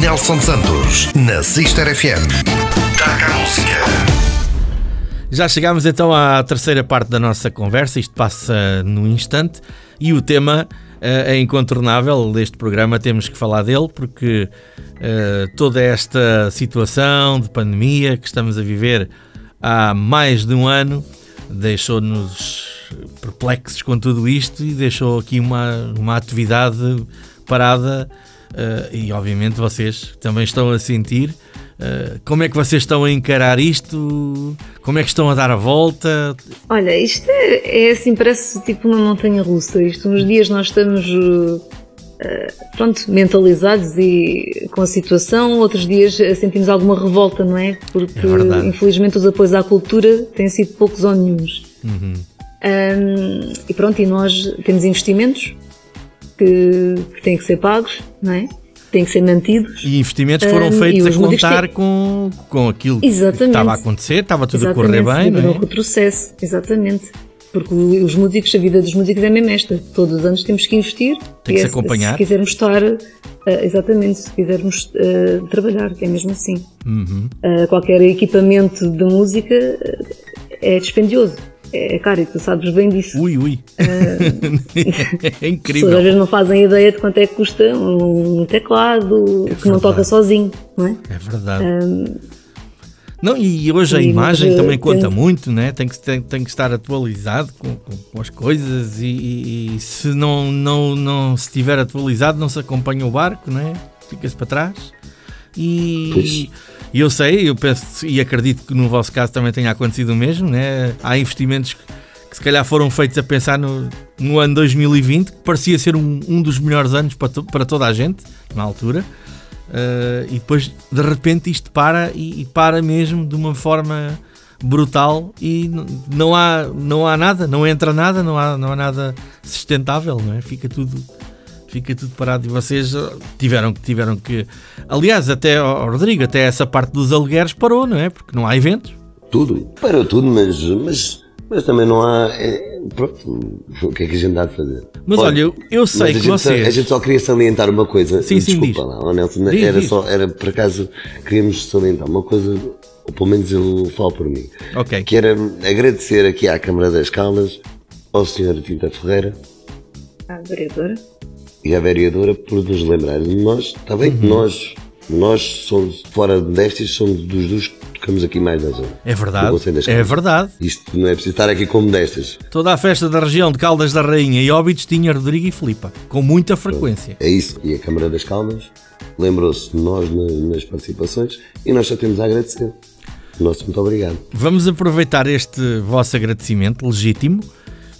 Nelson Santos, na Sister FM. Taca a música. Já chegámos então à terceira parte da nossa conversa, isto passa no instante, e o tema uh, é incontornável deste programa, temos que falar dele, porque uh, toda esta situação de pandemia que estamos a viver há mais de um ano deixou-nos perplexos com tudo isto e deixou aqui uma, uma atividade parada uh, e obviamente vocês também estão a sentir. Uh, como é que vocês estão a encarar isto? Como é que estão a dar a volta? Olha, isto é, é assim, parece tipo uma montanha russa. Isto, uns dias nós estamos uh, pronto, mentalizados e com a situação, outros dias sentimos alguma revolta, não é? Porque é infelizmente os apoios à cultura têm sido poucos ou nenhums. Uhum. Um, e pronto, e nós temos investimentos que, que têm que ser pagos, não é? Têm que ser mantidos. E investimentos foram um, feitos a contar têm... com, com aquilo exatamente. que estava a acontecer, estava tudo exatamente, a correr bem, não é? retrocesso, exatamente. Porque os músicos, a vida dos músicos é mesmo esta. Todos os anos temos que investir. Tem que se acompanhar. Se quisermos estar, uh, exatamente, se quisermos uh, trabalhar, é mesmo assim. Uhum. Uh, qualquer equipamento de música é dispendioso é caro e tu sabes bem disso. Ui, ui. Uh, é incrível. As às vezes não fazem ideia de quanto é que custa um teclado é que não toca sozinho, não é? É verdade. não, e hoje a imagem também conta tem... muito, né? tem, que, tem, tem que estar atualizado com, com, com as coisas e, e, e, se não, não, não se estiver atualizado não se acompanha o barco, né? fica-se para trás. E, pois. E eu sei, eu penso e acredito que no vosso caso também tenha acontecido o mesmo, né? Há investimentos que, que se calhar foram feitos a pensar no, no ano 2020, que parecia ser um, um dos melhores anos para, to, para toda a gente, na altura. Uh, e depois, de repente, isto para e, e, para mesmo de uma forma brutal e não há, não há nada, não entra nada, não há, não há nada sustentável, não é? Fica tudo fica tudo parado e vocês uh, tiveram, tiveram que. Aliás, até, oh, Rodrigo, até essa parte dos alugueres parou, não é? Porque não há eventos. Tudo, parou tudo, mas, mas, mas também não há. É, pronto, o que é que a gente dá de fazer? Mas olha, olha eu, eu sei que vocês. Só, a gente só queria salientar uma coisa. Sim, sim, Desculpa diz. lá, oh Nelson, diz, era diz. só, era por acaso, queríamos salientar uma coisa, ou pelo menos eu falo por mim. Ok. Que era agradecer aqui à Câmara das Caldas, ao Sr. Tinta Ferreira. À vereadora e a vereadora por nos lembrar nós, está bem que uhum. nós, nós somos, fora destes, somos dos dos que tocamos aqui mais na zona. É verdade, é verdade. Isto não é preciso estar aqui como destas. Toda a festa da região de Caldas da Rainha e Óbidos tinha Rodrigo e Filipa, com muita frequência. É isso, e a Câmara das Caldas lembrou-se de nós nas participações e nós só temos a agradecer. Nosso muito obrigado. Vamos aproveitar este vosso agradecimento legítimo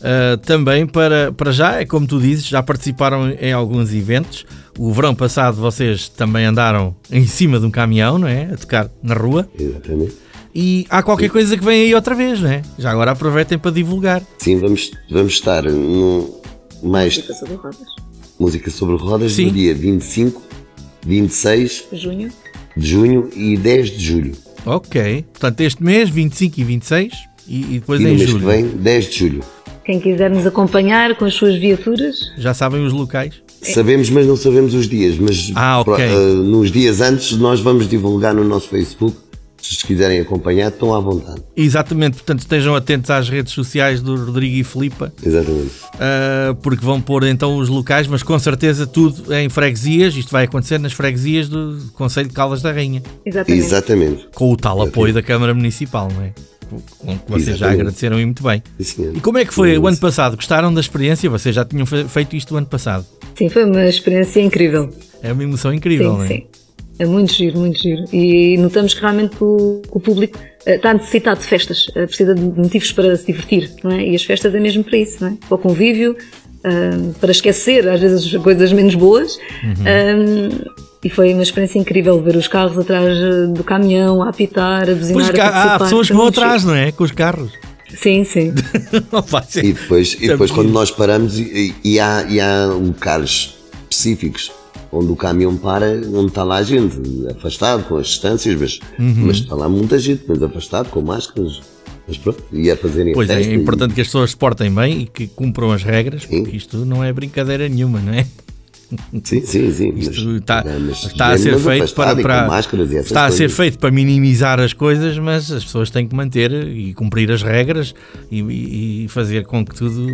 Uh, também para, para já, é como tu dizes, já participaram em alguns eventos. O verão passado vocês também andaram em cima de um caminhão, não é? A tocar na rua. Exatamente. E há qualquer Sim. coisa que vem aí outra vez, não é? Já agora aproveitem para divulgar. Sim, vamos, vamos estar no mais. Música sobre rodas. Música sobre rodas Sim. no dia 25, 26 junho. de junho e 10 de julho. Ok. Portanto, este mês, 25 e 26 e, e depois e em no mês julho. que vem, 10 de julho. Quem quiser nos acompanhar com as suas viaturas. Já sabem os locais? Sabemos, mas não sabemos os dias. Mas ah, okay. uh, nos dias antes nós vamos divulgar no nosso Facebook. Se quiserem acompanhar, estão à vontade. Exatamente, portanto estejam atentos às redes sociais do Rodrigo e Filipa. Exatamente. Uh, porque vão pôr então os locais, mas com certeza tudo em freguesias. Isto vai acontecer nas freguesias do Conselho de Caldas da Rainha. Exatamente. Exatamente. Com o tal Exatamente. apoio da Câmara Municipal, não é? Com que vocês Exatamente. já agradeceram e muito bem. Sim, e como é que foi o ano passado? Gostaram da experiência? Vocês já tinham feito isto o ano passado? Sim, foi uma experiência incrível. É uma emoção incrível, sim, não é? Sim, é muito giro, muito giro. E notamos que realmente o, o público uh, está necessitado de festas, uh, precisa de motivos para se divertir, não é? E as festas é mesmo para isso, não é? Para o convívio, uh, para esquecer às vezes as coisas menos boas. Uhum. E foi uma experiência incrível ver os carros atrás eh, do caminhão, a apitar, a buzinar, pois, a Há pessoas que vão atrás, não é? Com os carros. Sim, sim. e depois, e depois quando nós paramos e, e, há, e há locais específicos onde o caminhão para, onde está lá a gente, afastado com as distâncias, mas, uhum. mas está lá muita gente, mas afastado, com máscaras. Mas pronto, e a fazerem Pois é, é importante e... que as pessoas se portem bem e que cumpram as regras, porque Sim. isto não é brincadeira nenhuma, não é? Sim, sim, sim. Isto está, está a ser feito para, para está a ser feito para minimizar as coisas, mas as pessoas têm que manter e cumprir as regras e, e fazer com que tudo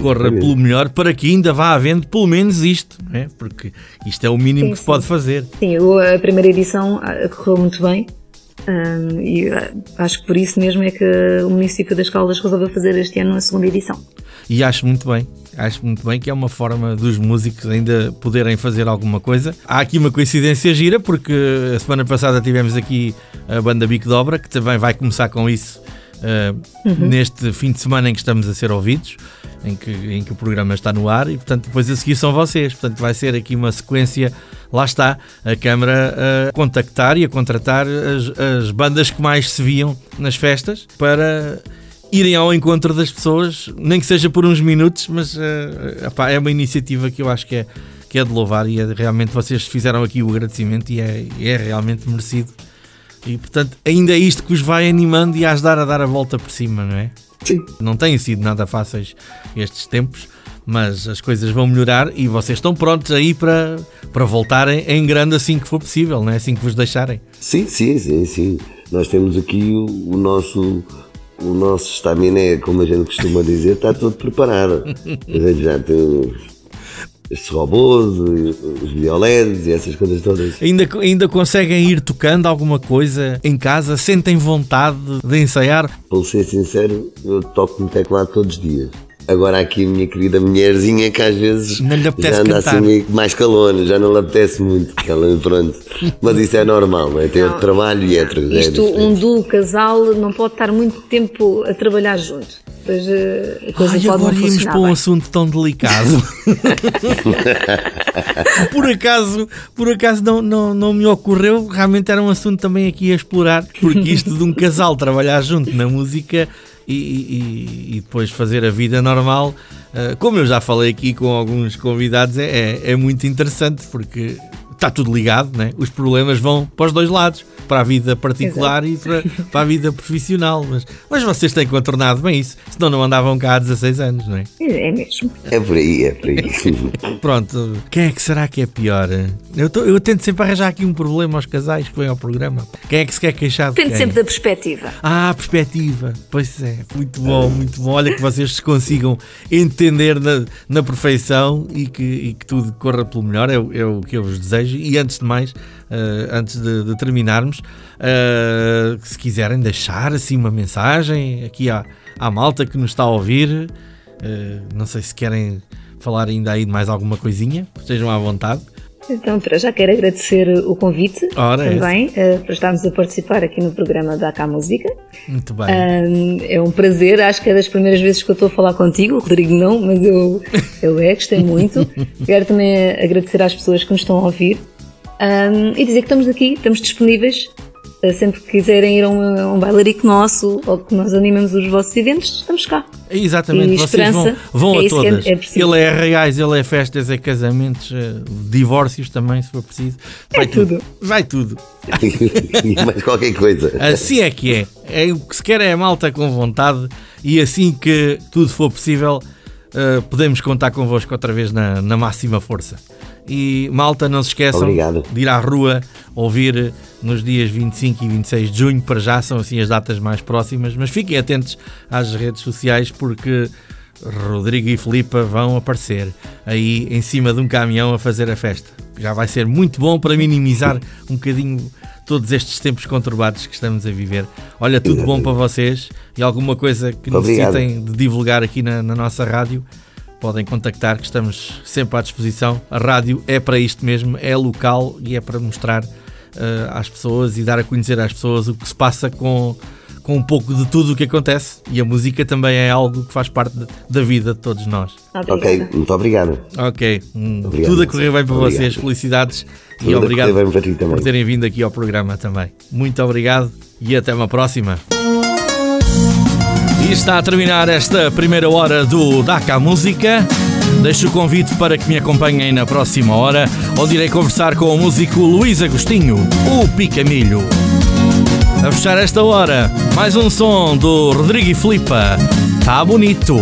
corra pelo melhor para que ainda vá havendo pelo menos isto, é? porque isto é o mínimo sim, que se pode fazer. Sim, a primeira edição ah, correu muito bem. Um, e ah, acho que por isso mesmo é que o município das Caldas resolveu fazer este ano a segunda edição. E acho muito bem, acho muito bem que é uma forma dos músicos ainda poderem fazer alguma coisa. Há aqui uma coincidência gira, porque a semana passada tivemos aqui a banda Bico Dobra, que também vai começar com isso uh, uhum. neste fim de semana em que estamos a ser ouvidos, em que, em que o programa está no ar, e portanto depois a seguir são vocês. Portanto vai ser aqui uma sequência, lá está, a Câmara a contactar e a contratar as, as bandas que mais se viam nas festas para irem ao encontro das pessoas, nem que seja por uns minutos, mas uh, epá, é uma iniciativa que eu acho que é, que é de louvar e é, realmente vocês fizeram aqui o agradecimento e é, é realmente merecido. E portanto, ainda é isto que os vai animando e a ajudar a dar a volta por cima, não é? Sim. Não têm sido nada fáceis estes tempos, mas as coisas vão melhorar e vocês estão prontos aí para, para voltarem em grande assim que for possível, não é? Assim que vos deixarem. Sim, sim, sim, sim. Nós temos aqui o, o nosso o nosso estaminé, como a gente costuma dizer, está todo preparado. A gente já tem estes robôs, os violetes e essas coisas todas. Ainda, ainda conseguem ir tocando alguma coisa em casa? Sentem vontade de ensaiar? Para ser sincero, eu toco no teclado todos os dias. Agora aqui a minha querida mulherzinha que às vezes já anda assim meio mais calona, já não lhe apetece muito, ela pronto. Mas isso é normal, não é? Tem não, trabalho e é outra Isto, é um duo casal não pode estar muito tempo a trabalhar junto. Pois eh, a coisa Ai, pode agora íamos para um assunto tão delicado. por acaso, por acaso não, não, não me ocorreu, realmente era um assunto também aqui a explorar, porque isto de um casal trabalhar junto na música e, e, e depois fazer a vida normal. Uh, como eu já falei aqui com alguns convidados, é, é, é muito interessante porque está tudo ligado, né? os problemas vão para os dois lados para a vida particular Exato. e para, para, a vida profissional. Mas, mas vocês têm contornado bem isso, senão não andavam cá há 16 anos, não é? É mesmo. É por aí, é por aí. Pronto, quem é que será que é pior? Eu, tô, eu tento sempre arranjar aqui um problema aos casais que vêm ao programa. Quem é que se quer queixar? Depende sempre da perspectiva. Ah, a perspectiva. Pois é, muito bom, muito bom. Olha que vocês se consigam entender na, na perfeição e que, e que tudo corra pelo melhor, é, é o que eu vos desejo. E antes de mais, uh, antes de, de terminarmos, uh, se quiserem deixar assim uma mensagem aqui à, à malta que nos está a ouvir, uh, não sei se querem falar ainda aí de mais alguma coisinha, estejam à vontade. Então, para já quero agradecer o convite Ora, também é. para estarmos a participar aqui no programa da AK Música. Muito bem. Um, é um prazer, acho que é das primeiras vezes que eu estou a falar contigo, o Rodrigo não, mas eu, eu é, gostei muito. quero também agradecer às pessoas que nos estão a ouvir um, e dizer que estamos aqui, estamos disponíveis eh, sempre que quiserem ir a um, a um bailarico nosso ou que nós animamos os vossos eventos, estamos cá. Exatamente, e vocês vão, vão é a todas. É, é ele é reais, ele é festas, é casamentos, é divórcios também, se for preciso. Vai é tudo. tudo. Vai tudo. e mais qualquer coisa. Assim é que é. é. O que se quer é a malta com vontade e assim que tudo for possível, uh, podemos contar convosco outra vez na, na máxima força. E malta, não se esqueçam Obrigado. de ir à rua ouvir nos dias 25 e 26 de junho, para já são assim as datas mais próximas, mas fiquem atentos às redes sociais porque Rodrigo e Filipa vão aparecer aí em cima de um caminhão a fazer a festa. Já vai ser muito bom para minimizar um bocadinho todos estes tempos conturbados que estamos a viver. Olha, tudo bom para vocês e alguma coisa que Obrigado. necessitem de divulgar aqui na, na nossa rádio podem contactar, que estamos sempre à disposição. A rádio é para isto mesmo, é local e é para mostrar uh, às pessoas e dar a conhecer às pessoas o que se passa com, com um pouco de tudo o que acontece. E a música também é algo que faz parte de, da vida de todos nós. Obrigada. Ok, muito obrigado. Ok, hum, obrigado. tudo a correr bem para obrigado. vocês, felicidades tudo e obrigado por terem vindo aqui ao programa também. Muito obrigado e até uma próxima. E está a terminar esta primeira hora do DACA Música. Deixo o convite para que me acompanhem na próxima hora, onde irei conversar com o músico Luís Agostinho, o Picamilho. A fechar esta hora, mais um som do Rodrigo e Flipa. Tá bonito.